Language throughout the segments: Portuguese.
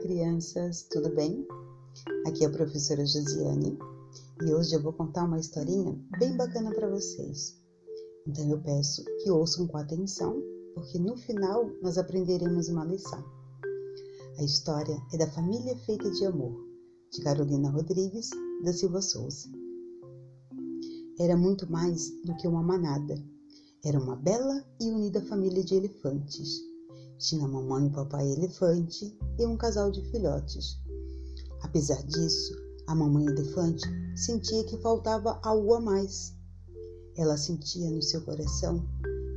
crianças, tudo bem? Aqui é a professora Josiane e hoje eu vou contar uma historinha bem bacana para vocês. Então eu peço que ouçam com atenção, porque no final nós aprenderemos uma lição. A história é da Família Feita de Amor, de Carolina Rodrigues da Silva Souza. Era muito mais do que uma manada. Era uma bela e unida família de elefantes tinha mamãe e papai elefante e um casal de filhotes. Apesar disso, a mamãe elefante sentia que faltava algo a mais. Ela sentia no seu coração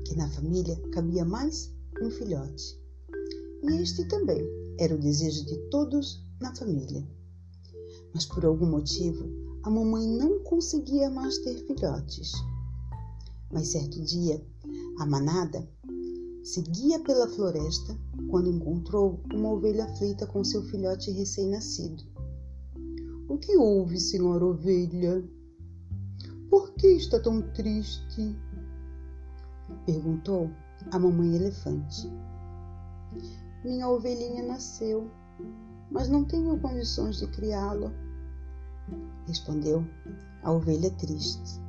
que na família cabia mais um filhote. E este também era o desejo de todos na família. Mas por algum motivo, a mamãe não conseguia mais ter filhotes. Mas certo dia, a manada Seguia pela floresta quando encontrou uma ovelha aflita com seu filhote recém-nascido. O que houve, senhora ovelha? Por que está tão triste? perguntou a mamãe elefante. Minha ovelhinha nasceu, mas não tenho condições de criá-la, respondeu a ovelha triste.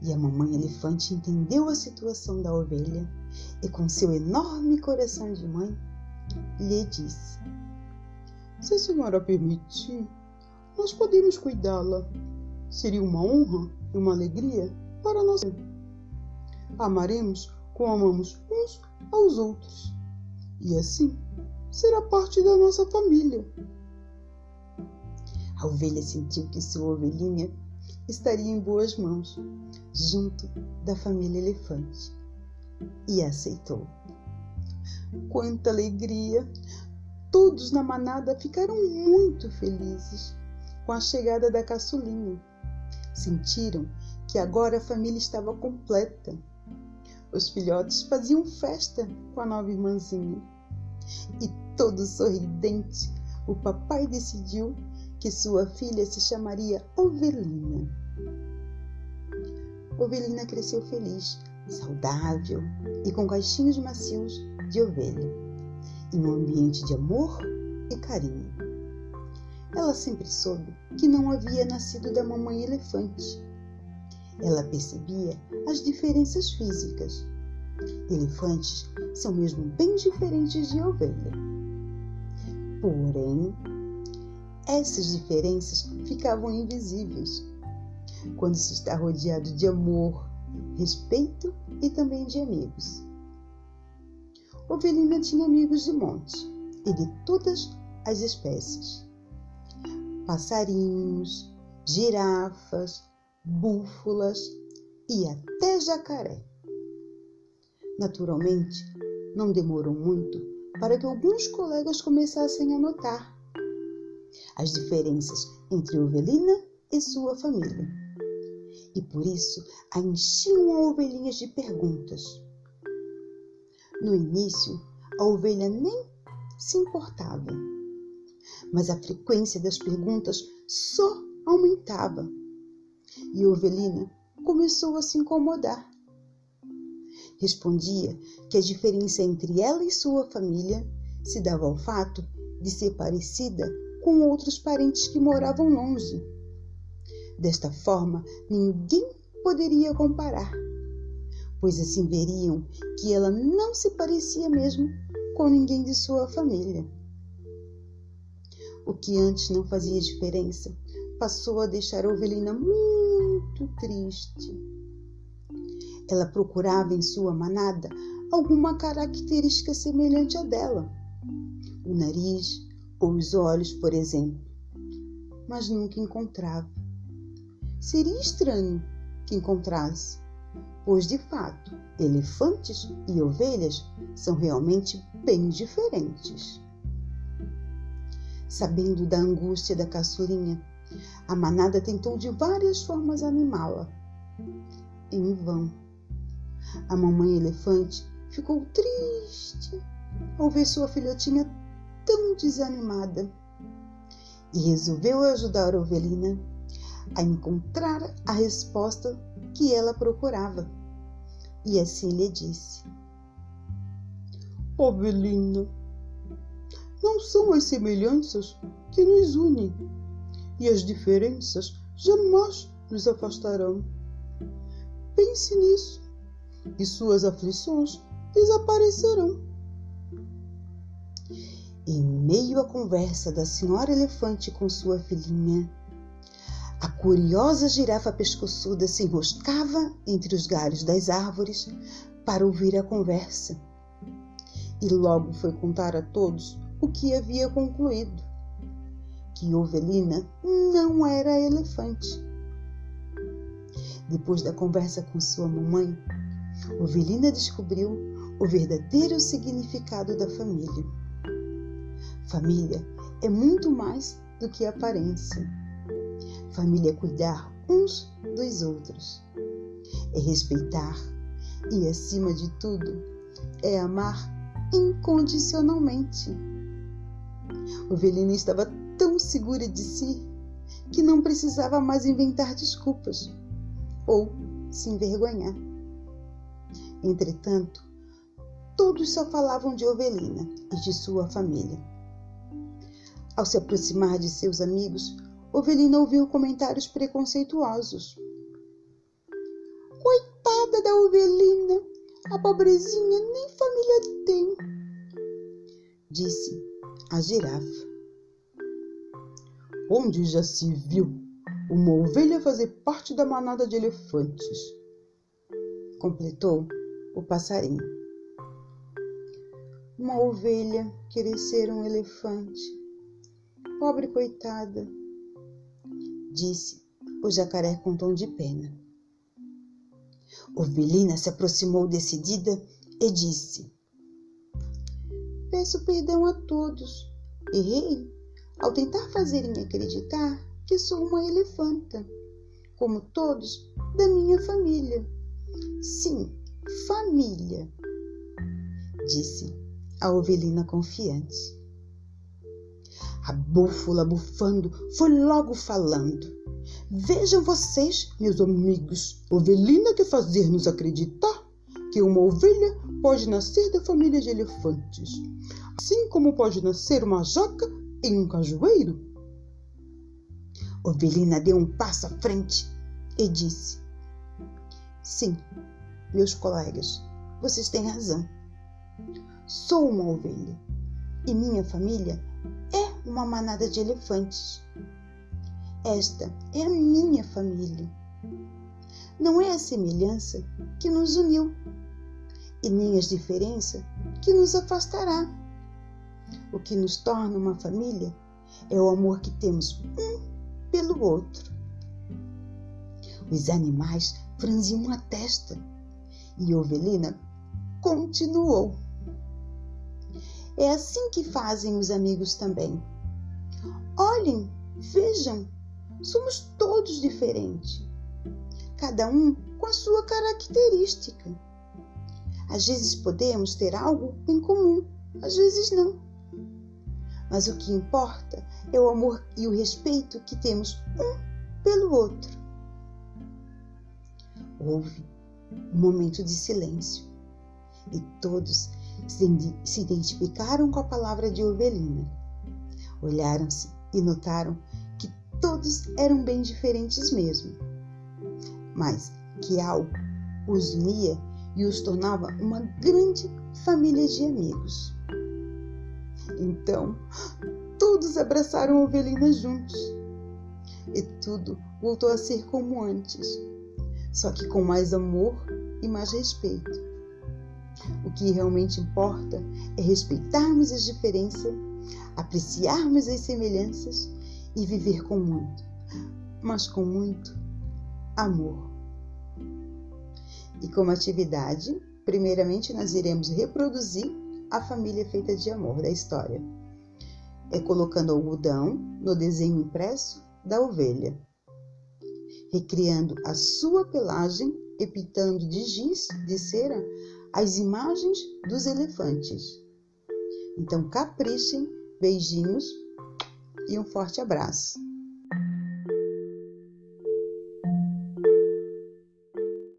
E a mamãe elefante entendeu a situação da ovelha e com seu enorme coração de mãe, lhe disse: Se a senhora permitir, nós podemos cuidá-la. Seria uma honra e uma alegria para nós. Amaremos como amamos uns aos outros, e assim será parte da nossa família. A ovelha sentiu que sua ovelhinha estaria em boas mãos, junto da família elefante e aceitou. Quanta alegria! Todos na manada ficaram muito felizes com a chegada da caçulinha. Sentiram que agora a família estava completa. Os filhotes faziam festa com a nova irmãzinha. E todo sorridente, o papai decidiu que sua filha se chamaria Ovelina. Ovelina cresceu feliz saudável e com caixinhos macios de ovelha, em um ambiente de amor e carinho. Ela sempre soube que não havia nascido da mamãe elefante. Ela percebia as diferenças físicas. Elefantes são mesmo bem diferentes de ovelha. Porém, essas diferenças ficavam invisíveis quando se está rodeado de amor, respeito e também de amigos. Ovelina tinha amigos de monte e de todas as espécies: passarinhos, girafas, búfalas e até jacaré. Naturalmente, não demorou muito para que alguns colegas começassem a notar as diferenças entre Ovelina e sua família e por isso a enchiam a ovelhinha de perguntas. No início, a ovelha nem se importava, mas a frequência das perguntas só aumentava e a ovelina começou a se incomodar. Respondia que a diferença entre ela e sua família se dava ao fato de ser parecida com outros parentes que moravam longe Desta forma, ninguém poderia comparar, pois assim veriam que ela não se parecia mesmo com ninguém de sua família. O que antes não fazia diferença passou a deixar ovelina muito triste. Ela procurava em sua manada alguma característica semelhante à dela, o nariz ou os olhos, por exemplo, mas nunca encontrava. Seria estranho que encontrasse, pois de fato, elefantes e ovelhas são realmente bem diferentes. Sabendo da angústia da caçulinha, a manada tentou de várias formas animá-la. Em vão. A mamãe elefante ficou triste ao ver sua filhotinha tão desanimada e resolveu ajudar a ovelina a encontrar a resposta que ela procurava. E assim lhe disse: Ovelina, não são as semelhanças que nos unem, e as diferenças jamais nos afastarão. Pense nisso, e suas aflições desaparecerão. Em meio à conversa da senhora elefante com sua filhinha, a curiosa girafa pescoçuda se enroscava entre os galhos das árvores para ouvir a conversa. E logo foi contar a todos o que havia concluído: que Ovelina não era elefante. Depois da conversa com sua mamãe, Ovelina descobriu o verdadeiro significado da família. Família é muito mais do que aparência. Família é cuidar uns dos outros, é respeitar e, acima de tudo, é amar incondicionalmente. Ovelina estava tão segura de si que não precisava mais inventar desculpas ou se envergonhar. Entretanto, todos só falavam de Ovelina e de sua família. Ao se aproximar de seus amigos, Ovelina ouviu comentários preconceituosos. Coitada da Ovelina, a pobrezinha nem família tem, disse a girafa. Onde já se viu uma ovelha fazer parte da manada de elefantes? Completou o passarinho. Uma ovelha querer ser um elefante. Pobre coitada, disse o jacaré com tom de pena. Ovelina se aproximou decidida e disse: Peço perdão a todos. Errei ao tentar fazerem acreditar que sou uma elefanta, como todos da minha família. Sim, família, disse a ovelina confiante. A búfala bufando foi logo falando. Vejam vocês, meus amigos, ovelina quer fazer-nos acreditar que uma ovelha pode nascer da família de elefantes, assim como pode nascer uma jaca em um cajueiro. Ovelina deu um passo à frente e disse: Sim, meus colegas, vocês têm razão. Sou uma ovelha e minha família é uma manada de elefantes. Esta é a minha família. Não é a semelhança que nos uniu e nem as diferenças que nos afastará. O que nos torna uma família é o amor que temos um pelo outro. Os animais franziam a testa e Ovelina continuou. É assim que fazem os amigos também. Olhem, vejam, somos todos diferentes, cada um com a sua característica. Às vezes podemos ter algo em comum, às vezes não. Mas o que importa é o amor e o respeito que temos um pelo outro. Houve um momento de silêncio e todos se identificaram com a palavra de Ovelina. Olharam-se e notaram que todos eram bem diferentes mesmo, mas que algo os unia e os tornava uma grande família de amigos. Então, todos abraçaram a juntos e tudo voltou a ser como antes, só que com mais amor e mais respeito. O que realmente importa é respeitarmos as diferenças, apreciarmos as semelhanças e viver com muito, mas com muito amor. E como atividade, primeiramente nós iremos reproduzir a família feita de amor da história. É colocando algodão no desenho impresso da ovelha, recriando a sua pelagem e pintando de giz de cera as imagens dos elefantes. Então caprichem, beijinhos e um forte abraço.